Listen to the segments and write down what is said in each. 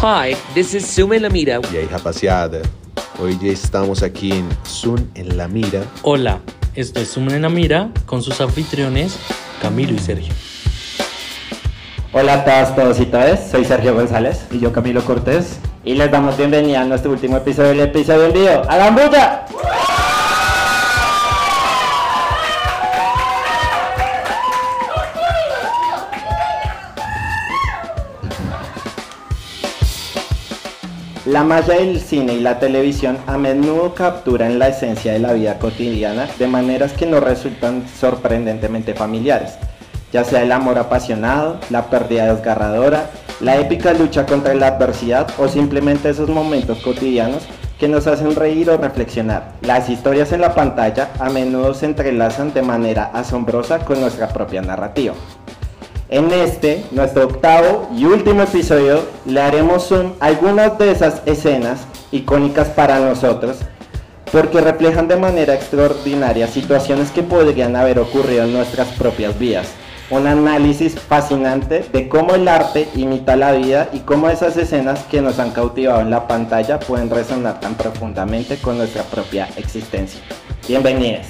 Hi, this is Sume Lamira. E aí, rapaziada? Hoy ya estamos aquí en Zoom en la Mira. Hola, esto es Sumen en la Mira con sus anfitriones Camilo y Sergio. Hola a todas, todos y todas, soy Sergio González Y yo Camilo Cortés. y les damos bienvenida a nuestro último episodio del episodio del video. ¡Hagan bulla! La magia del cine y la televisión a menudo capturan la esencia de la vida cotidiana de maneras que nos resultan sorprendentemente familiares, ya sea el amor apasionado, la pérdida desgarradora, la épica lucha contra la adversidad o simplemente esos momentos cotidianos que nos hacen reír o reflexionar. Las historias en la pantalla a menudo se entrelazan de manera asombrosa con nuestra propia narrativa. En este, nuestro octavo y último episodio, le haremos zoom a algunas de esas escenas icónicas para nosotros, porque reflejan de manera extraordinaria situaciones que podrían haber ocurrido en nuestras propias vidas. Un análisis fascinante de cómo el arte imita la vida y cómo esas escenas que nos han cautivado en la pantalla pueden resonar tan profundamente con nuestra propia existencia. Bienvenidos.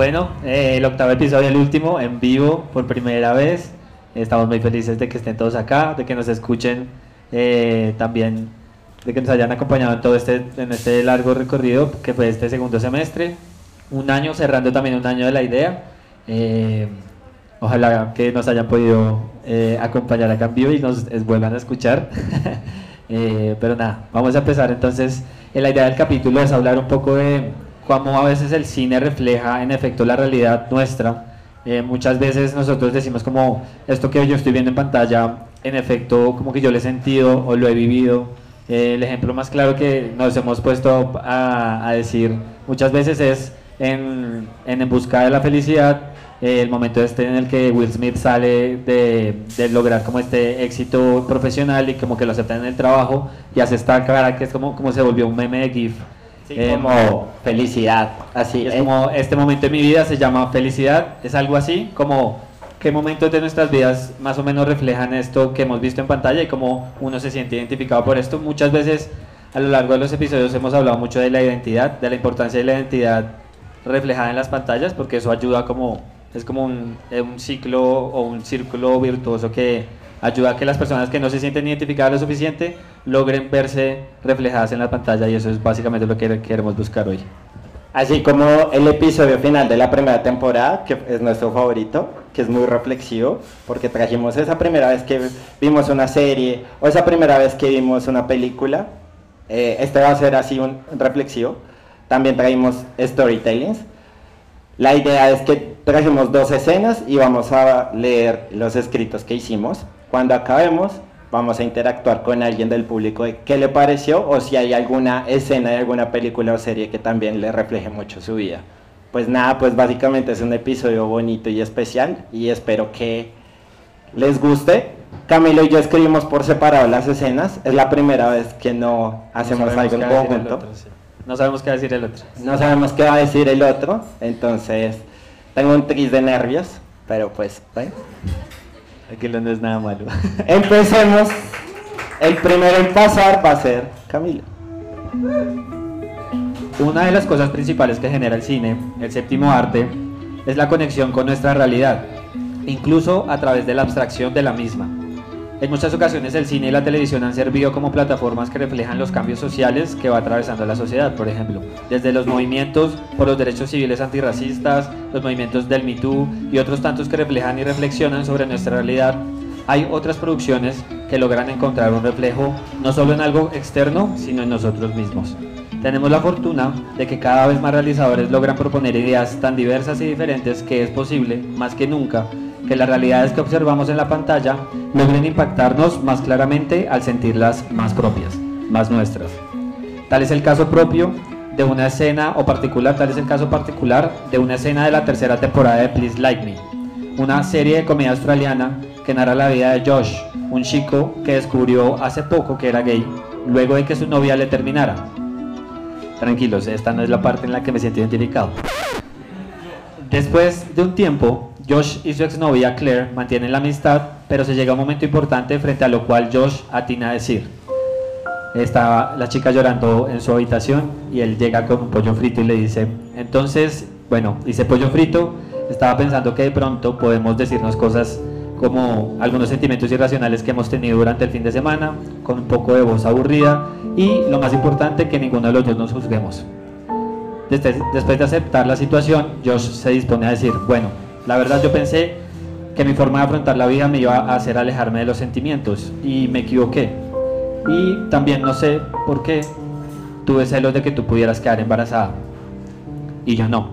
Bueno, eh, el octavo episodio, el último, en vivo por primera vez. Estamos muy felices de que estén todos acá, de que nos escuchen eh, también, de que nos hayan acompañado en todo este, en este largo recorrido que fue este segundo semestre. Un año, cerrando también un año de la idea. Eh, ojalá que nos hayan podido eh, acompañar acá en vivo y nos vuelvan a escuchar. Eh, pero nada, vamos a empezar entonces. La idea del capítulo es hablar un poco de cómo a veces el cine refleja en efecto la realidad nuestra. Eh, muchas veces nosotros decimos como esto que yo estoy viendo en pantalla, en efecto como que yo lo he sentido o lo he vivido. Eh, el ejemplo más claro que nos hemos puesto a, a decir muchas veces es en, en En Busca de la Felicidad, eh, el momento este en el que Will Smith sale de, de lograr como este éxito profesional y como que lo aceptan en el trabajo y hace esta cara que es como, como se volvió un meme de GIF. Eh, como felicidad, así es ¿eh? como este momento de mi vida se llama felicidad, es algo así, como qué momentos de nuestras vidas más o menos reflejan esto que hemos visto en pantalla y cómo uno se siente identificado por esto. Muchas veces a lo largo de los episodios hemos hablado mucho de la identidad, de la importancia de la identidad reflejada en las pantallas, porque eso ayuda como, es como un, eh, un ciclo o un círculo virtuoso que ayuda a que las personas que no se sienten identificadas lo suficiente logren verse reflejadas en la pantalla y eso es básicamente lo que queremos buscar hoy. Así como el episodio final de la primera temporada, que es nuestro favorito, que es muy reflexivo, porque trajimos esa primera vez que vimos una serie o esa primera vez que vimos una película. eh, este va a ser así un reflexivo. También trajimos storytellings. La idea es que trajimos dos escenas y vamos a leer los escritos que hicimos. Cuando acabemos, vamos a interactuar con alguien del público de qué le pareció o si hay alguna escena de alguna película o serie que también le refleje mucho su vida. Pues nada, pues básicamente es un episodio bonito y especial y espero que les guste. Camilo y yo escribimos por separado las escenas. Es la primera vez que no hacemos No algo en conjunto. otro, sí. No sabemos qué va a decir el otro. No sabemos qué va a decir el otro, entonces tengo un tris de nervios, pero pues, bueno. Aquí no es nada malo. Empecemos. El primero en pasar va a ser Camilo. Una de las cosas principales que genera el cine, el séptimo arte, es la conexión con nuestra realidad, incluso a través de la abstracción de la misma. En muchas ocasiones el cine y la televisión han servido como plataformas que reflejan los cambios sociales que va atravesando la sociedad, por ejemplo, desde los movimientos por los derechos civiles antirracistas, los movimientos del Me Too y otros tantos que reflejan y reflexionan sobre nuestra realidad. Hay otras producciones que logran encontrar un reflejo no solo en algo externo, sino en nosotros mismos. Tenemos la fortuna de que cada vez más realizadores logran proponer ideas tan diversas y diferentes que es posible, más que nunca, que las realidades que observamos en la pantalla logren impactarnos más claramente al sentirlas más propias, más nuestras. Tal es el caso propio de una escena o particular, tal es el caso particular de una escena de la tercera temporada de Please Like Me, una serie de comedia australiana que narra la vida de Josh, un chico que descubrió hace poco que era gay, luego de que su novia le terminara. Tranquilos, esta no es la parte en la que me siento identificado. Después de un tiempo, Josh y su exnovia Claire mantienen la amistad, pero se llega un momento importante frente a lo cual Josh atina a decir. Está la chica llorando en su habitación y él llega con un pollo frito y le dice, entonces, bueno, dice pollo frito, estaba pensando que de pronto podemos decirnos cosas como algunos sentimientos irracionales que hemos tenido durante el fin de semana, con un poco de voz aburrida y lo más importante, que ninguno de los dos nos juzguemos. Después de aceptar la situación, Josh se dispone a decir, bueno, la verdad yo pensé que mi forma de afrontar la vida me iba a hacer alejarme de los sentimientos y me equivoqué. Y también no sé por qué tuve celos de que tú pudieras quedar embarazada y yo no.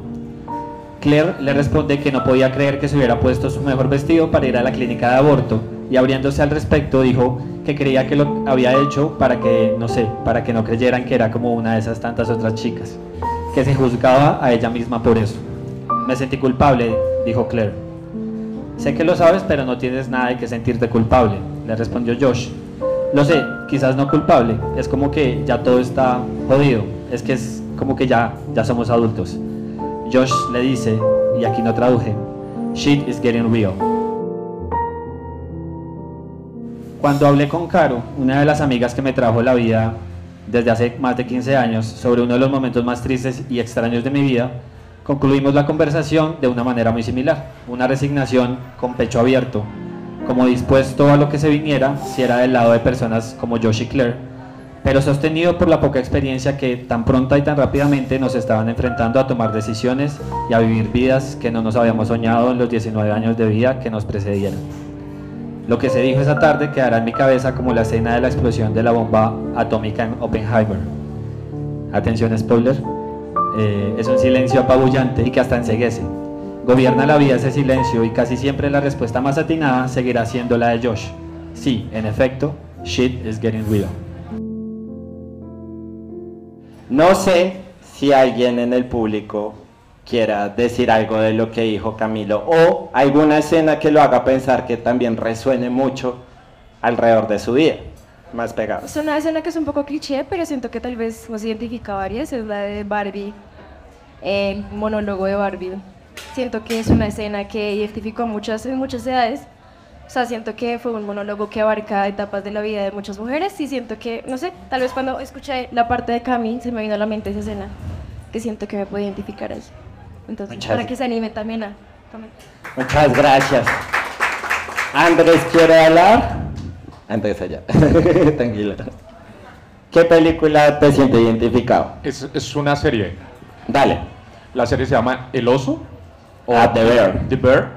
Claire le responde que no podía creer que se hubiera puesto su mejor vestido para ir a la clínica de aborto y abriéndose al respecto dijo que creía que lo había hecho para que, no sé, para que no creyeran que era como una de esas tantas otras chicas, que se juzgaba a ella misma por eso. Me sentí culpable, dijo Claire. Sé que lo sabes, pero no tienes nada de que sentirte culpable, le respondió Josh. Lo sé, quizás no culpable, es como que ya todo está jodido, es que es como que ya, ya somos adultos. Josh le dice, y aquí no traduje, shit is getting real. Cuando hablé con Caro, una de las amigas que me trajo la vida desde hace más de 15 años, sobre uno de los momentos más tristes y extraños de mi vida, concluimos la conversación de una manera muy similar, una resignación con pecho abierto, como dispuesto a lo que se viniera si era del lado de personas como Josh y Claire, pero sostenido por la poca experiencia que tan pronta y tan rápidamente nos estaban enfrentando a tomar decisiones y a vivir vidas que no nos habíamos soñado en los 19 años de vida que nos precedieron. Lo que se dijo esa tarde quedará en mi cabeza como la escena de la explosión de la bomba atómica en Oppenheimer. Atención spoiler, eh, es un silencio apabullante y que hasta enseguece. Gobierna la vida ese silencio y casi siempre la respuesta más atinada seguirá siendo la de Josh. Sí, en efecto, shit is getting real. No sé si alguien en el público quiera decir algo de lo que dijo Camilo o alguna escena que lo haga pensar que también resuene mucho alrededor de su vida. Más pegado. Es una escena que es un poco cliché, pero siento que tal vez nos identifica varias. Es la de Barbie, el monólogo de Barbie. Siento que es una escena que identificó a muchas, en muchas edades. O sea, siento que fue un monólogo que abarca etapas de la vida de muchas mujeres y siento que, no sé, tal vez cuando escuché la parte de Cami se me vino a la mente esa escena, que siento que me puede identificar ahí. Entonces, Muchas para que se animen también a... también. Muchas gracias. Andrés quiere hablar. Andrés allá. Tranquilo. ¿Qué película te siente identificado? Es, es una serie. Dale. La serie se llama El Oso. Ah, The Bear. The Bear.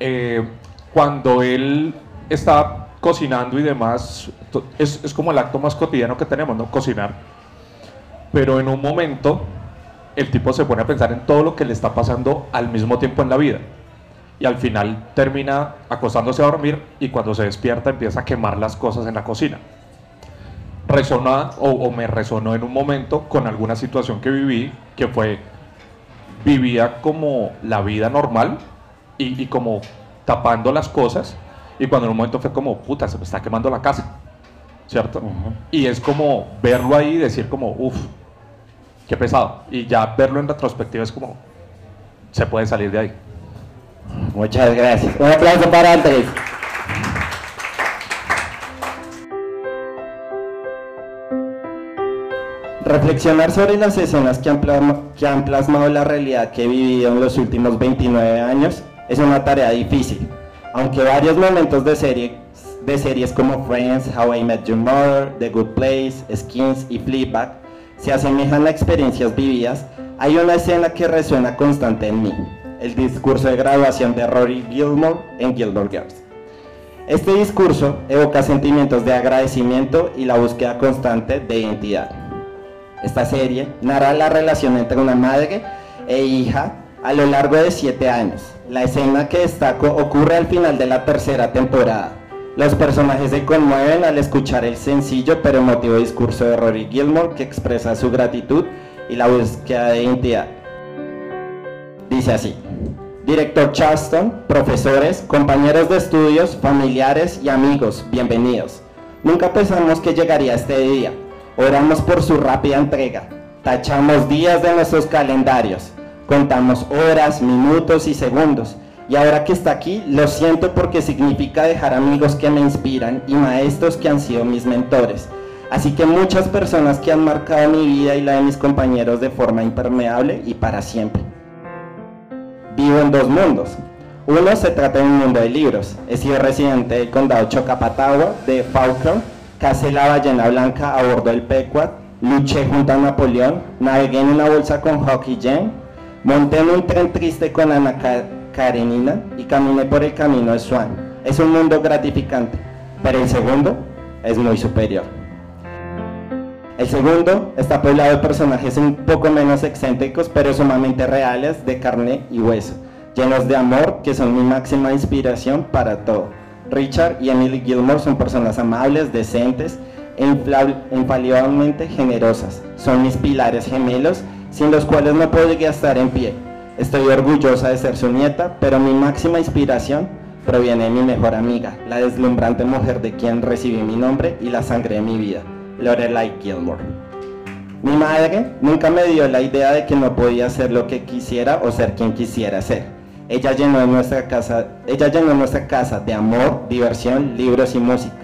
Eh, cuando él está cocinando y demás, es, es como el acto más cotidiano que tenemos, ¿no? Cocinar. Pero en un momento, el tipo se pone a pensar en todo lo que le está pasando al mismo tiempo en la vida. Y al final termina acostándose a dormir y cuando se despierta empieza a quemar las cosas en la cocina. Resona o, o me resonó en un momento con alguna situación que viví, que fue vivía como la vida normal y, y como tapando las cosas y cuando en un momento fue como, puta, se me está quemando la casa, ¿cierto? Y es como verlo ahí y decir como, uff, qué pesado. Y ya verlo en retrospectiva es como, se puede salir de ahí. Muchas gracias. Un aplauso para Andrés. Reflexionar sobre las escenas que han, plasmado la realidad que he vivido en los últimos 29 años es una tarea difícil, aunque varios momentos de series como Friends, How I Met Your Mother, The Good Place, Skins y Fleabag se asemejan a experiencias vividas, hay una escena que resuena constante en mí, el discurso de graduación de Rory Gilmore en Gilmore Girls. Este discurso evoca sentimientos de agradecimiento y la búsqueda constante de identidad. Esta serie narra la relación entre una madre e hija a lo largo de siete años. La escena que destaco ocurre al final de la tercera temporada. Los personajes se conmueven al escuchar el sencillo pero emotivo discurso de Rory Gilmore que expresa su gratitud y la búsqueda de identidad. Dice así, Director Charleston, profesores, compañeros de estudios, familiares y amigos, bienvenidos. Nunca pensamos que llegaría este día. Oramos por su rápida entrega. Tachamos días de nuestros calendarios. Contamos horas, minutos y segundos. Y ahora que está aquí, lo siento porque significa dejar amigos que me inspiran y maestros que han sido mis mentores. Así que muchas personas que han marcado mi vida y la de mis compañeros de forma impermeable y para siempre vivo en dos mundos. Uno se trata de un mundo de libros. He sido residente del condado Chocapatagua, de Falcon, casé la ballena blanca a bordo del Pequot, luché junto a Napoleón, navegué en una bolsa con Hockey Jen, monté en un tren triste con Ana Karenina y caminé por el camino de Swan. Es un mundo gratificante, pero el segundo es muy superior. El segundo está poblado de personajes un poco menos excéntricos, pero sumamente reales, de carne y hueso, llenos de amor, que son mi máxima inspiración para todo. Richard y Emily Gilmore son personas amables, decentes e infaliblemente generosas. Son mis pilares gemelos, sin los cuales no podría estar en pie. Estoy orgullosa de ser su nieta, pero mi máxima inspiración proviene de mi mejor amiga, la deslumbrante mujer de quien recibí mi nombre y la sangre de mi vida. Lorelai Gilmore. Mi madre nunca me dio la idea de que no podía hacer lo que quisiera o ser quien quisiera ser. Ella llenó nuestra casa, ella llenó nuestra casa de amor, diversión, libros y música.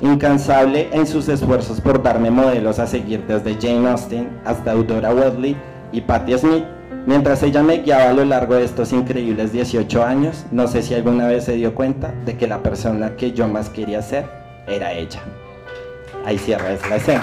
Incansable en sus esfuerzos por darme modelos a seguir desde Jane Austen hasta Eudora Wedley y Patti Smith, mientras ella me guiaba a lo largo de estos increíbles 18 años, no sé si alguna vez se dio cuenta de que la persona que yo más quería ser era ella. Ahí cierra la escena.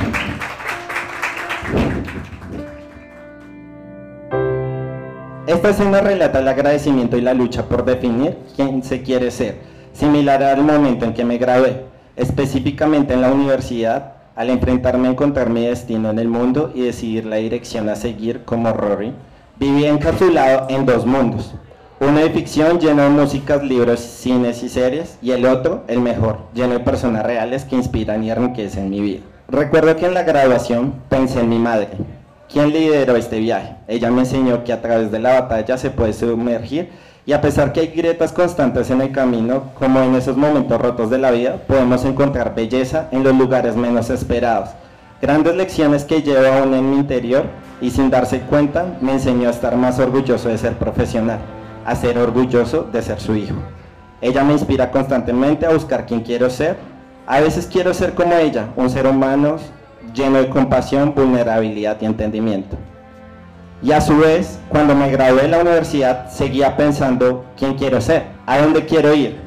Esta escena relata el agradecimiento y la lucha por definir quién se quiere ser, similar al momento en que me gradué, específicamente en la universidad, al enfrentarme a encontrar mi destino en el mundo y decidir la dirección a seguir como Rory, viví encapsulado en dos mundos, uno de ficción lleno de músicas, libros, cines y series, y el otro, el mejor, lleno de personas reales que inspiran y enriquecen mi vida. Recuerdo que en la graduación pensé en mi madre, quien lideró este viaje. Ella me enseñó que a través de la batalla se puede sumergir y a pesar que hay grietas constantes en el camino, como en esos momentos rotos de la vida, podemos encontrar belleza en los lugares menos esperados. Grandes lecciones que llevo aún en mi interior y sin darse cuenta me enseñó a estar más orgulloso de ser profesional a ser orgulloso de ser su hijo. Ella me inspira constantemente a buscar quién quiero ser. A veces quiero ser como ella, un ser humano lleno de compasión, vulnerabilidad y entendimiento. Y a su vez, cuando me gradué de la universidad, seguía pensando quién quiero ser, a dónde quiero ir.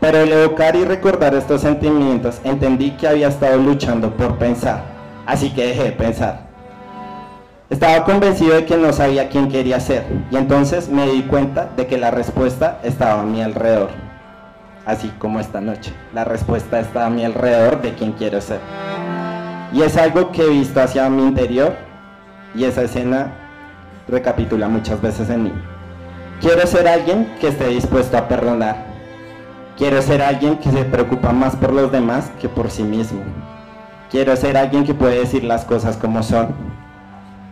Pero al evocar y recordar estos sentimientos, entendí que había estado luchando por pensar. Así que dejé de pensar. Estaba convencido de que no sabía quién quería ser y entonces me di cuenta de que la respuesta estaba a mi alrededor. Así como esta noche, la respuesta está a mi alrededor de quién quiero ser. Y es algo que he visto hacia mi interior y esa escena recapitula muchas veces en mí. Quiero ser alguien que esté dispuesto a perdonar. Quiero ser alguien que se preocupa más por los demás que por sí mismo. Quiero ser alguien que puede decir las cosas como son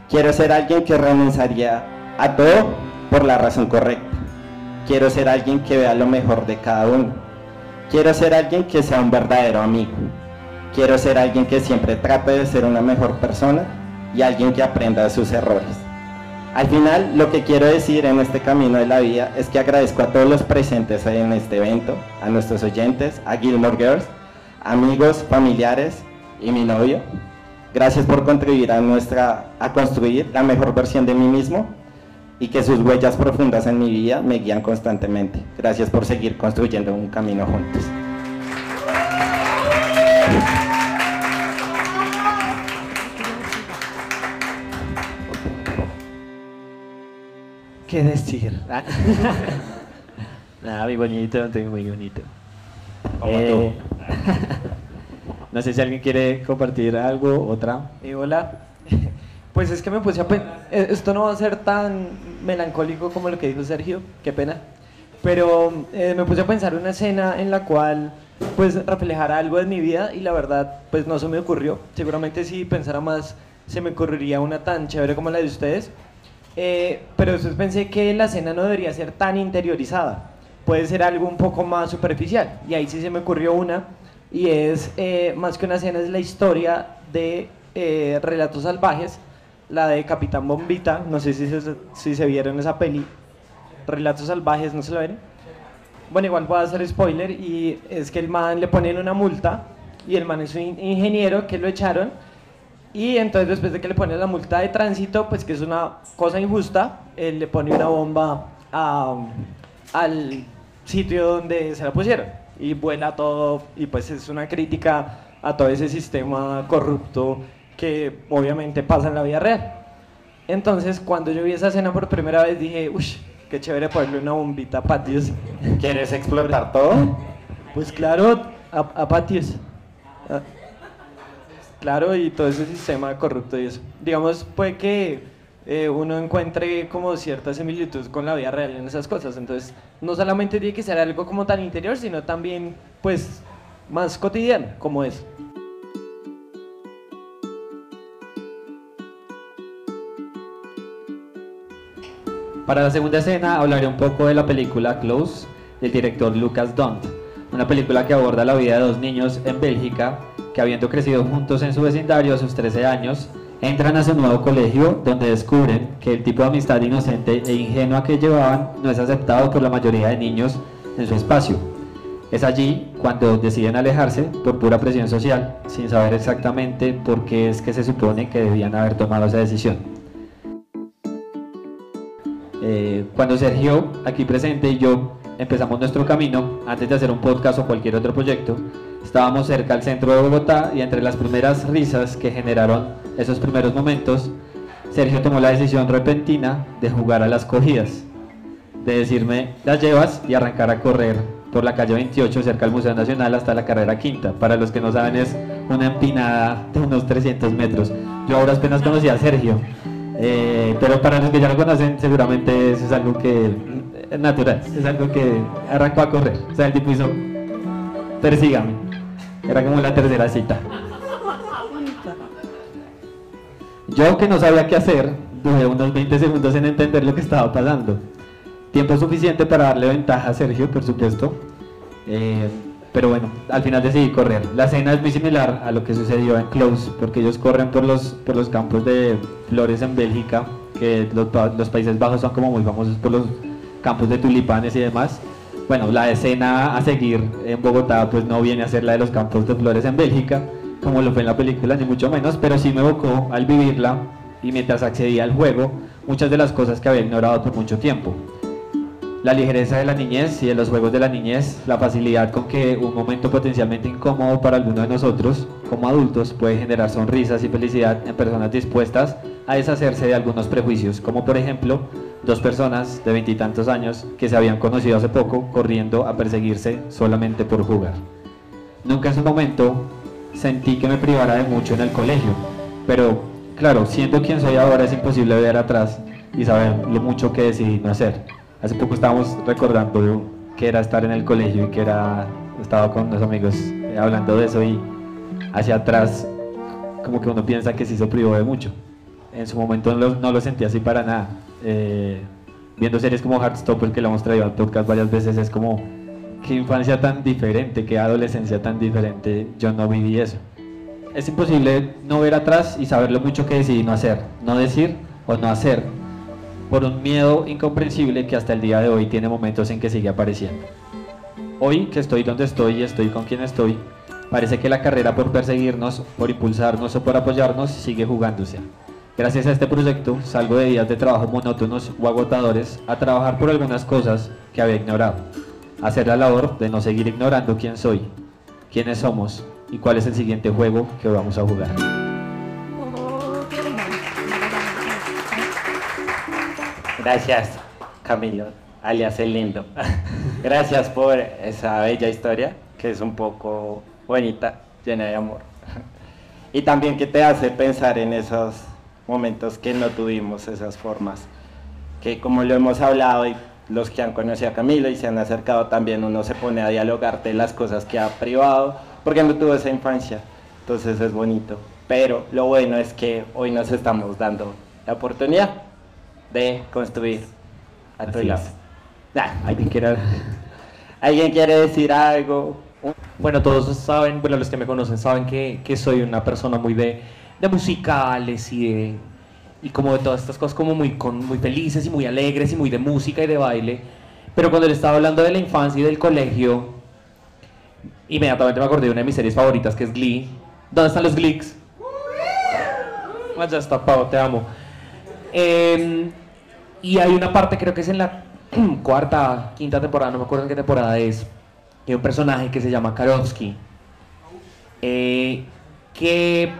Quiero ser alguien que renunciaría a todo por la razón correcta. Quiero ser alguien que vea lo mejor de cada uno. Quiero ser alguien que sea un verdadero amigo. Quiero ser alguien que siempre trate de ser una mejor persona y alguien que aprenda de sus errores. Al final, lo que quiero decir en este camino de la vida es que agradezco a todos los presentes en este evento, a nuestros oyentes, a Gilmore Girls, amigos, familiares y mi novio, Gracias por contribuir a, nuestra, a construir la mejor versión de mí mismo y que sus huellas profundas en mi vida me guían constantemente. Gracias por seguir construyendo un camino juntos. ¿Qué decir? Nada, muy bonito, muy bonito. Eh, No sé si alguien quiere compartir algo, otra. Eh, hola. Pues es que me puse a pensar, eh, esto no va a ser tan melancólico como lo que dijo Sergio, qué pena. Pero eh, me puse a pensar una escena en la cual pues reflejara algo de mi vida y la verdad pues no se me ocurrió. Seguramente si pensara más se me ocurriría una tan chévere como la de ustedes. Eh, pero después pensé que la escena no debería ser tan interiorizada, puede ser algo un poco más superficial. Y ahí sí se me ocurrió una, y es eh, más que una escena, es la historia de eh, Relatos Salvajes, la de Capitán Bombita, no sé si se, si se vieron esa peli, Relatos Salvajes, ¿no se lo ven? Bueno, igual voy a hacer spoiler, y es que el man le ponen una multa, y el man es un in- ingeniero que lo echaron, y entonces después de que le ponen la multa de tránsito, pues que es una cosa injusta, él le pone una bomba al sitio donde se la pusieron y vuela todo y pues es una crítica a todo ese sistema corrupto que obviamente pasa en la vida real. Entonces cuando yo vi esa escena por primera vez dije, uff, qué chévere ponerle una bombita a Patios. ¿Quieres explotar todo? Pues claro, a, a Patios. Ah, Claro, y todo ese sistema corrupto y eso. Digamos, puede que eh, uno encuentre como cierta similitud con la vida real en esas cosas. Entonces, no solamente tiene que ser algo como tan interior, sino también, pues, más cotidiano, como es. Para la segunda escena hablaré un poco de la película Close del director Lucas Dont, una película que aborda la vida de dos niños en Bélgica que habiendo crecido juntos en su vecindario a sus 13 años, entran a su nuevo colegio donde descubren que el tipo de amistad inocente e ingenua que llevaban no es aceptado por la mayoría de niños en su espacio. Es allí cuando deciden alejarse por pura presión social, sin saber exactamente por qué es que se supone que debían haber tomado esa decisión. Eh, cuando Sergio, aquí presente, y yo empezamos nuestro camino, antes de hacer un podcast o cualquier otro proyecto, estábamos cerca al centro de Bogotá y entre las primeras risas que generaron esos primeros momentos, Sergio tomó la decisión repentina de jugar a las cogidas, de decirme, las llevas y arrancar a correr por la calle 28 cerca al Museo Nacional hasta la carrera quinta. Para los que no saben es una empinada de unos 300 metros. Yo ahora apenas conocí a Sergio, eh, pero para los que ya lo conocen seguramente eso es algo que es natural, es algo que arrancó a correr. O sea, el tipo hizo, persígame. Era como la tercera cita. Yo que no sabía qué hacer, duré unos 20 segundos en entender lo que estaba pasando. Tiempo suficiente para darle ventaja a Sergio, por supuesto. Eh, pero bueno, al final decidí correr. La escena es muy similar a lo que sucedió en Close, porque ellos corren por los, por los campos de flores en Bélgica, que los, pa- los Países Bajos son como muy famosos por los campos de tulipanes y demás. Bueno, la escena a seguir en Bogotá pues no viene a ser la de los campos de flores en Bélgica, como lo fue en la película, ni mucho menos, pero sí me evocó al vivirla y mientras accedía al juego muchas de las cosas que había ignorado por mucho tiempo. La ligereza de la niñez y de los juegos de la niñez, la facilidad con que un momento potencialmente incómodo para alguno de nosotros, como adultos, puede generar sonrisas y felicidad en personas dispuestas a deshacerse de algunos prejuicios, como por ejemplo dos personas de veintitantos años que se habían conocido hace poco corriendo a perseguirse solamente por jugar. Nunca en su momento sentí que me privara de mucho en el colegio, pero claro, siendo quien soy ahora es imposible ver atrás y saber lo mucho que decidí no hacer. Hace poco estábamos recordando que era estar en el colegio y que era, estaba con unos amigos eh, hablando de eso y hacia atrás como que uno piensa que sí se privó de mucho. En su momento no lo, no lo sentí así para nada. Eh, viendo series como Heartstopper que lo hemos traído al podcast varias veces es como qué infancia tan diferente, qué adolescencia tan diferente, yo no viví eso. Es imposible no ver atrás y saber lo mucho que decidí no hacer, no decir o no hacer, por un miedo incomprensible que hasta el día de hoy tiene momentos en que sigue apareciendo. Hoy que estoy donde estoy y estoy con quien estoy, parece que la carrera por perseguirnos, por impulsarnos o por apoyarnos sigue jugándose. Gracias a este proyecto salgo de días de trabajo monótonos o agotadores a trabajar por algunas cosas que había ignorado. Hacer la labor de no seguir ignorando quién soy, quiénes somos y cuál es el siguiente juego que vamos a jugar. Gracias, Camilo, alias el lindo. Gracias por esa bella historia, que es un poco bonita, llena de amor. Y también que te hace pensar en esos momentos que no tuvimos, esas formas. Que como lo hemos hablado y los que han conocido a Camilo y se han acercado también, uno se pone a dialogarte las cosas que ha privado, porque no tuvo esa infancia. Entonces es bonito. Pero lo bueno es que hoy nos estamos dando la oportunidad de construir a tu lado. es. Ah, Alguien quiera. ¿Alguien quiere decir algo? Bueno, todos saben, bueno, los que me conocen saben que, que soy una persona muy de, de musicales y de y como de todas estas cosas como muy, con, muy felices y muy alegres y muy de música y de baile. Pero cuando le estaba hablando de la infancia y del colegio, inmediatamente me acordé de una de mis series favoritas que es Glee. ¿Dónde están los Gleeks? Ah, Ya está, Pau, te amo. Em, y hay una parte, creo que es en la cuarta, quinta temporada, no me acuerdo en qué temporada es, hay un personaje que se llama Karofsky, eh, que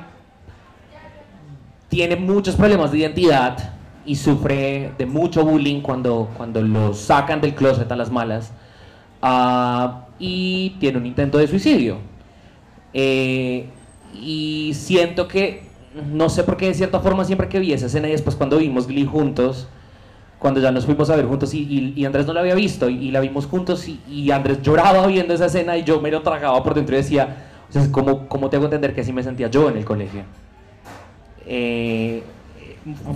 tiene muchos problemas de identidad y sufre de mucho bullying cuando, cuando lo sacan del closet a las malas ah, y tiene un intento de suicidio. Eh, y siento que, no sé por qué de cierta forma siempre que vi esa escena y después cuando vimos Glee juntos, cuando ya nos fuimos a ver juntos y, y- y Andrés no la había visto y, y la vimos juntos y, Andrés lloraba viendo esa escena y yo me lo tragaba por dentro y decía, ¿cómo, ¿cómo te hago entender que así me sentía yo en el colegio? Eh,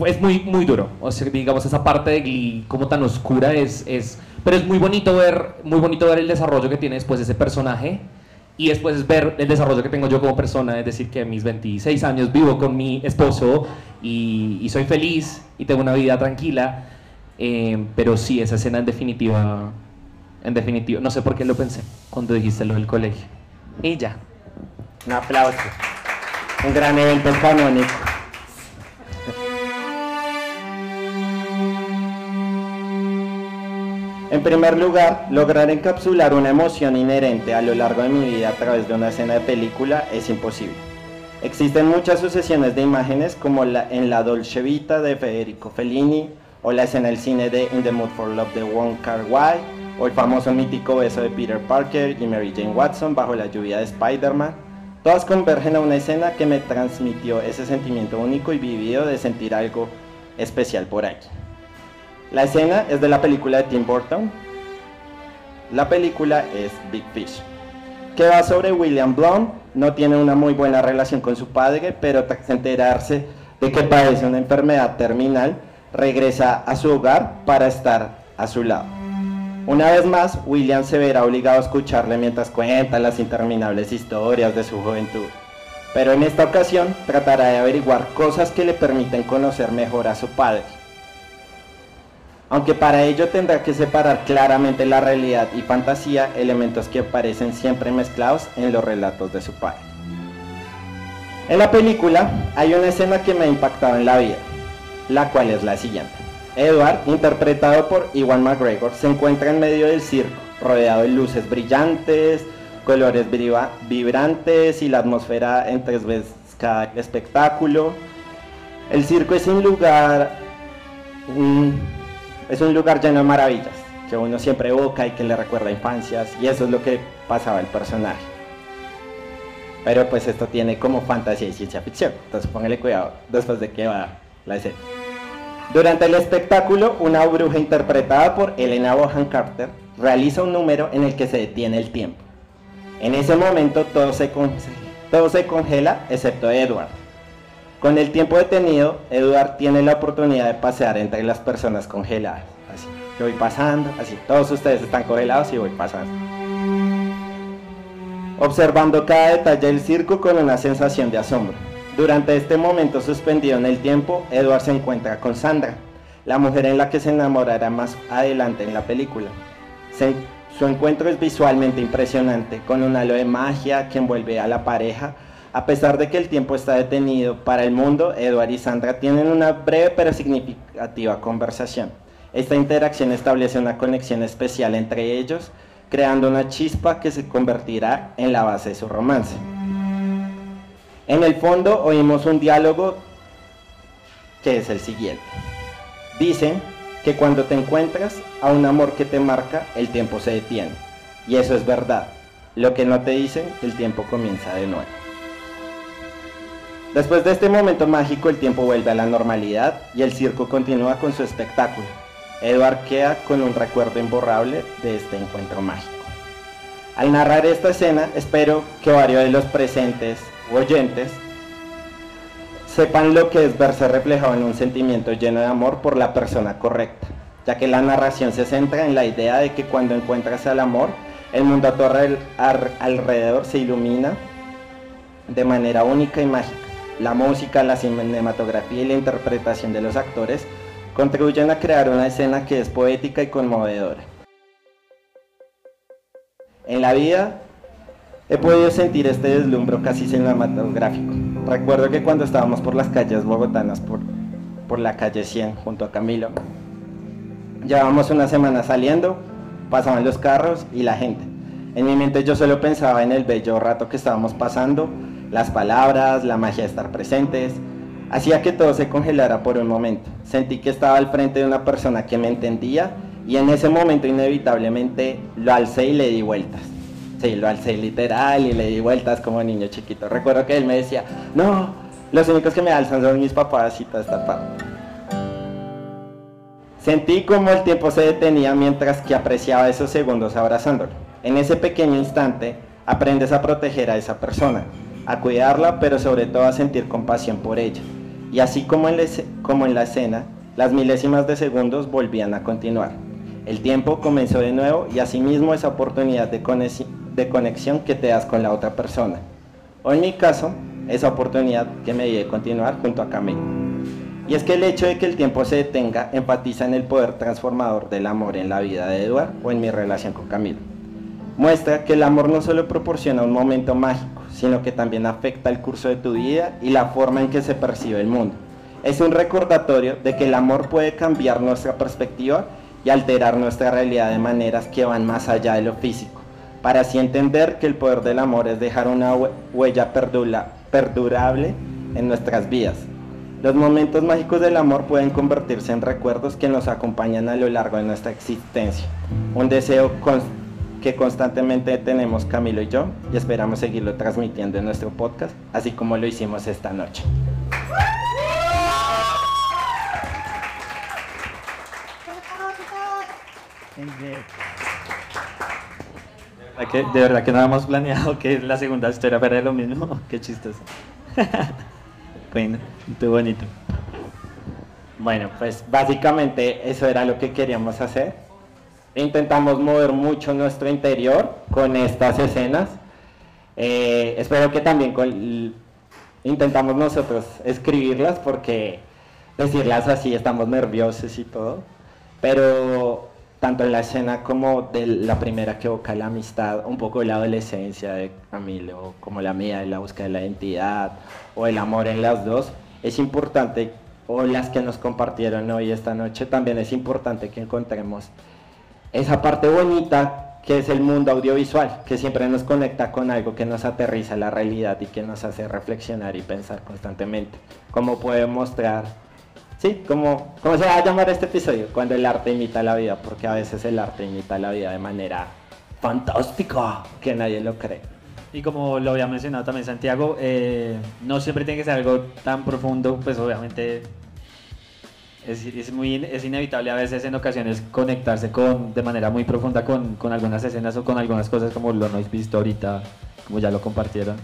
es muy, muy duro, o sea, digamos esa parte de Glee como tan oscura es, es, pero es muy bonito ver, muy bonito ver el desarrollo que tiene después ese personaje y después es ver el desarrollo que tengo yo como persona, es decir, que a mis 26 años vivo con mi esposo y, y soy feliz y tengo una vida tranquila, eh, pero sí, esa escena en definitiva, en definitiva, no sé por qué lo pensé cuando dijiste lo del colegio. Y ya. Un aplauso. Un gran evento canónico. En primer lugar, lograr encapsular una emoción inherente a lo largo de mi vida a través de una escena de película es imposible. Existen muchas sucesiones de imágenes como la, en La Dolce Vita de Federico Fellini o la escena del cine de In the Mood for Love de Wong Kar Wai o el famoso mítico beso de Peter Parker y Mary Jane Watson bajo la lluvia de Spider-Man. Todas convergen a una escena que me transmitió ese sentimiento único y vivido de sentir algo especial por ahí. La escena es de la película de Tim Burton. La película es Big Fish, que va sobre William Blount. No tiene una muy buena relación con su padre, pero tras enterarse de que padece una enfermedad terminal, regresa a su hogar para estar a su lado. Una vez más, William se verá obligado a escucarle mientras cuenta las interminables historias de su juventud. Pero en esta ocasión tratará de averiguar cosas que le permiten conocer mejor a su padre. Aunque para ello tendrá que separar claramente la realidad y fantasía, elementos que aparecen siempre mezclados en los relatos de su padre. En la película hay una escena que me ha impactado en la vida, la cual es la siguiente. Edward, interpretado por Iwan McGregor, se encuentra en medio del circo, rodeado de luces brillantes, colores vibrantes y la atmósfera entrevesca el espectáculo. El circo es un lugar, es un lugar lleno de maravillas, que uno siempre evoca y que le recuerda infancias, y eso es lo que pasaba el personaje. Pero pues esto tiene como fantasía y ciencia ficción, entonces póngale cuidado después de que va la escena. Durante el espectáculo, una bruja interpretada por Elena Bohan Carter realiza un número en el que se detiene el tiempo. En ese momento todo se, todo se congela excepto Edward. Con el tiempo detenido, Edward tiene la oportunidad de pasear entre las personas congeladas. Así, yo voy pasando, así, todos ustedes están congelados y voy pasando. Observando cada detalle del circo con una sensación de asombro. Durante este momento suspendido en el tiempo, Edward se encuentra con Sandra, la mujer en la que se enamorará más adelante en la película. Su encuentro es visualmente impresionante, con un halo de magia que envuelve a la pareja. A pesar de que el tiempo está detenido para el mundo, Edward y Sandra tienen una breve pero significativa conversación. Esta interacción establece una conexión especial entre ellos, creando una chispa que se convertirá en la base de su romance. En el fondo oímos un diálogo que es el siguiente. Dicen que cuando te encuentras a un amor que te marca, el tiempo se detiene. Y eso es verdad. Lo que no te dicen, el tiempo comienza de nuevo. Después de este momento mágico, el tiempo vuelve a la normalidad y el circo continúa con su espectáculo. Edward queda con un recuerdo imborrable de este encuentro mágico. Al narrar esta escena, espero que varios de los presentes oyentes sepan lo que es verse reflejado en un sentimiento lleno de amor por la persona correcta, ya que la narración se centra en la idea de que cuando encuentras al amor, el mundo a tu alrededor se ilumina de manera única y mágica. La música, la cinematografía y la interpretación de los actores contribuyen a crear una escena que es poética y conmovedora. En la vida he podido sentir este deslumbro casi cinematográfico. Recuerdo que cuando estábamos por las calles bogotanas, por, por la calle 100 junto a Camilo, llevábamos una semana saliendo, pasaban los carros y la gente. En mi mente yo solo pensaba en el bello rato que estábamos pasando, las palabras, la magia de estar presentes. Hacía que todo se congelara por un momento. Sentí que estaba al frente de una persona que me entendía y en ese momento inevitablemente lo alcé y le di vueltas. Sí, lo alcé literal y le di vueltas como niño chiquito. Recuerdo que él me decía, no, los únicos que me alzan son mis papás y toda esta parte. Sentí como el tiempo se detenía mientras que apreciaba esos segundos abrazándolo. En ese pequeño instante aprendes a proteger a esa persona, a cuidarla, pero sobre todo a sentir compasión por ella. Y así como en, la, escena, las milésimas de segundos volvían a continuar. El tiempo comenzó de nuevo y asimismo esa oportunidad de, de conexión que te das con la otra persona. O en mi caso, esa oportunidad que me di de continuar junto a Camilo. Y es que el hecho de que el tiempo se detenga enfatiza en el poder transformador del amor en la vida de Eduard o en mi relación con Camilo. Muestra que el amor no solo proporciona un momento mágico, sino que también afecta el curso de tu vida y la forma en que se percibe el mundo. Es un recordatorio de que el amor puede cambiar nuestra perspectiva y alterar nuestra realidad de maneras que van más allá de lo físico, para así entender que el poder del amor es dejar una huella perdurable en nuestras vidas. Los momentos mágicos del amor pueden convertirse en recuerdos que nos acompañan a lo largo de nuestra existencia. Un deseo que constantemente tenemos Camilo y yo y esperamos seguirlo transmitiendo en nuestro podcast, así como lo hicimos esta noche. De verdad que no habíamos planeado que la segunda historia fuera lo mismo. Qué chistoso. bueno, muy bonito. Bueno, pues básicamente eso era lo que queríamos hacer. Intentamos mover mucho nuestro interior con estas escenas. Eh, espero que también intentamos nosotros escribirlas porque decirlas así estamos nerviosos y todo. Pero tanto en la escena como de la primera que evoca la amistad, un poco la adolescencia de Camilo, como la mía de la búsqueda de la identidad, o el amor en las dos, es importante, o las que nos compartieron hoy esta noche, también es importante que encontremos esa parte bonita que es el mundo audiovisual, que siempre nos conecta con algo que nos aterriza la realidad y que nos hace reflexionar y pensar constantemente, como puede mostrar Sí, como, ¿cómo se va a llamar este episodio? Cuando el arte imita la vida, porque a veces el arte imita la vida de manera fantástica, que nadie lo cree. Y como lo había mencionado también Santiago, eh, no siempre tiene que ser algo tan profundo, pues obviamente es, es, muy, es inevitable a veces en ocasiones conectarse con, de manera muy profunda con, con algunas escenas o con algunas cosas como lo habéis visto ahorita, como ya lo compartieron.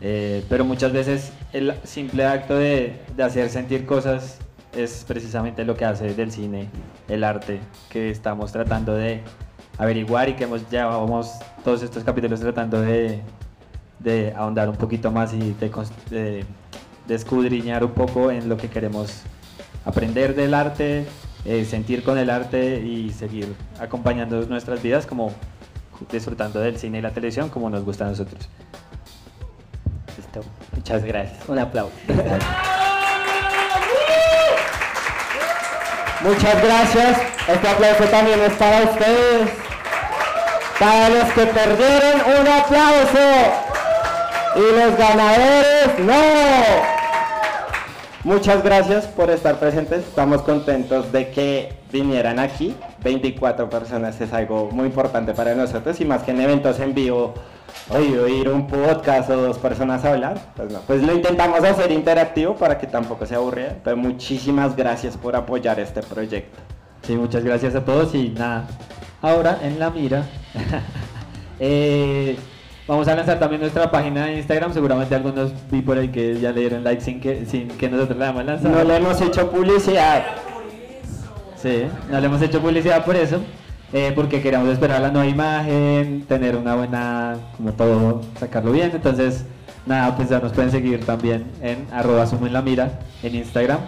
Eh, pero muchas veces el simple acto de, de hacer sentir cosas es precisamente lo que hace del cine el arte que estamos tratando de averiguar y que hemos llevamos todos estos capítulos tratando de, de ahondar un poquito más y de, escudriñar un poco en lo que queremos aprender del arte, eh, sentir con el arte y seguir acompañando nuestras vidas como disfrutando del cine y la televisión como nos gusta a nosotros. Listo. Muchas gracias. Un aplauso. Muchas gracias. Este aplauso también es para ustedes. Para los que perdieron, un aplauso. Y los ganadores, no. Muchas gracias por estar presentes. Estamos contentos de que vinieran aquí. 24 personas es algo muy importante para nosotros y más que en eventos en vivo oye, oír un podcast o dos personas hablar, pues no. Pues lo intentamos hacer interactivo para que tampoco se aburriera, pero muchísimas gracias por apoyar este proyecto. Sí, muchas gracias a todos y nada, ahora en la mira, eh, Vamos a lanzar también nuestra página de Instagram. Seguramente algunos vi por ahí que ya le dieron like sin que, sin que nosotros la hayamos lanzado. No le hemos hecho publicidad. Sí, no le hemos hecho publicidad por eso. Eh, porque queremos esperar la nueva imagen, tener una buena, como todo, sacarlo bien. Entonces, nada, pues ya nos pueden seguir también en arroba sumo en la mira en Instagram.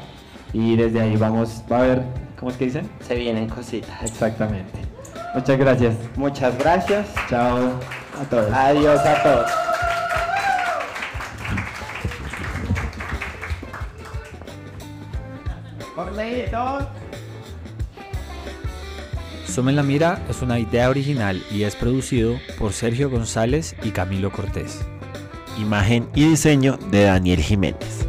Y desde ahí vamos, va a ver, ¿cómo es que dicen? Se vienen cositas. Exactamente. Muchas gracias. Muchas gracias. Chao a todos. Adiós a todos. En la Mira es una idea original y es producido por Sergio González y Camilo Cortés. Imagen y diseño de Daniel Jiménez.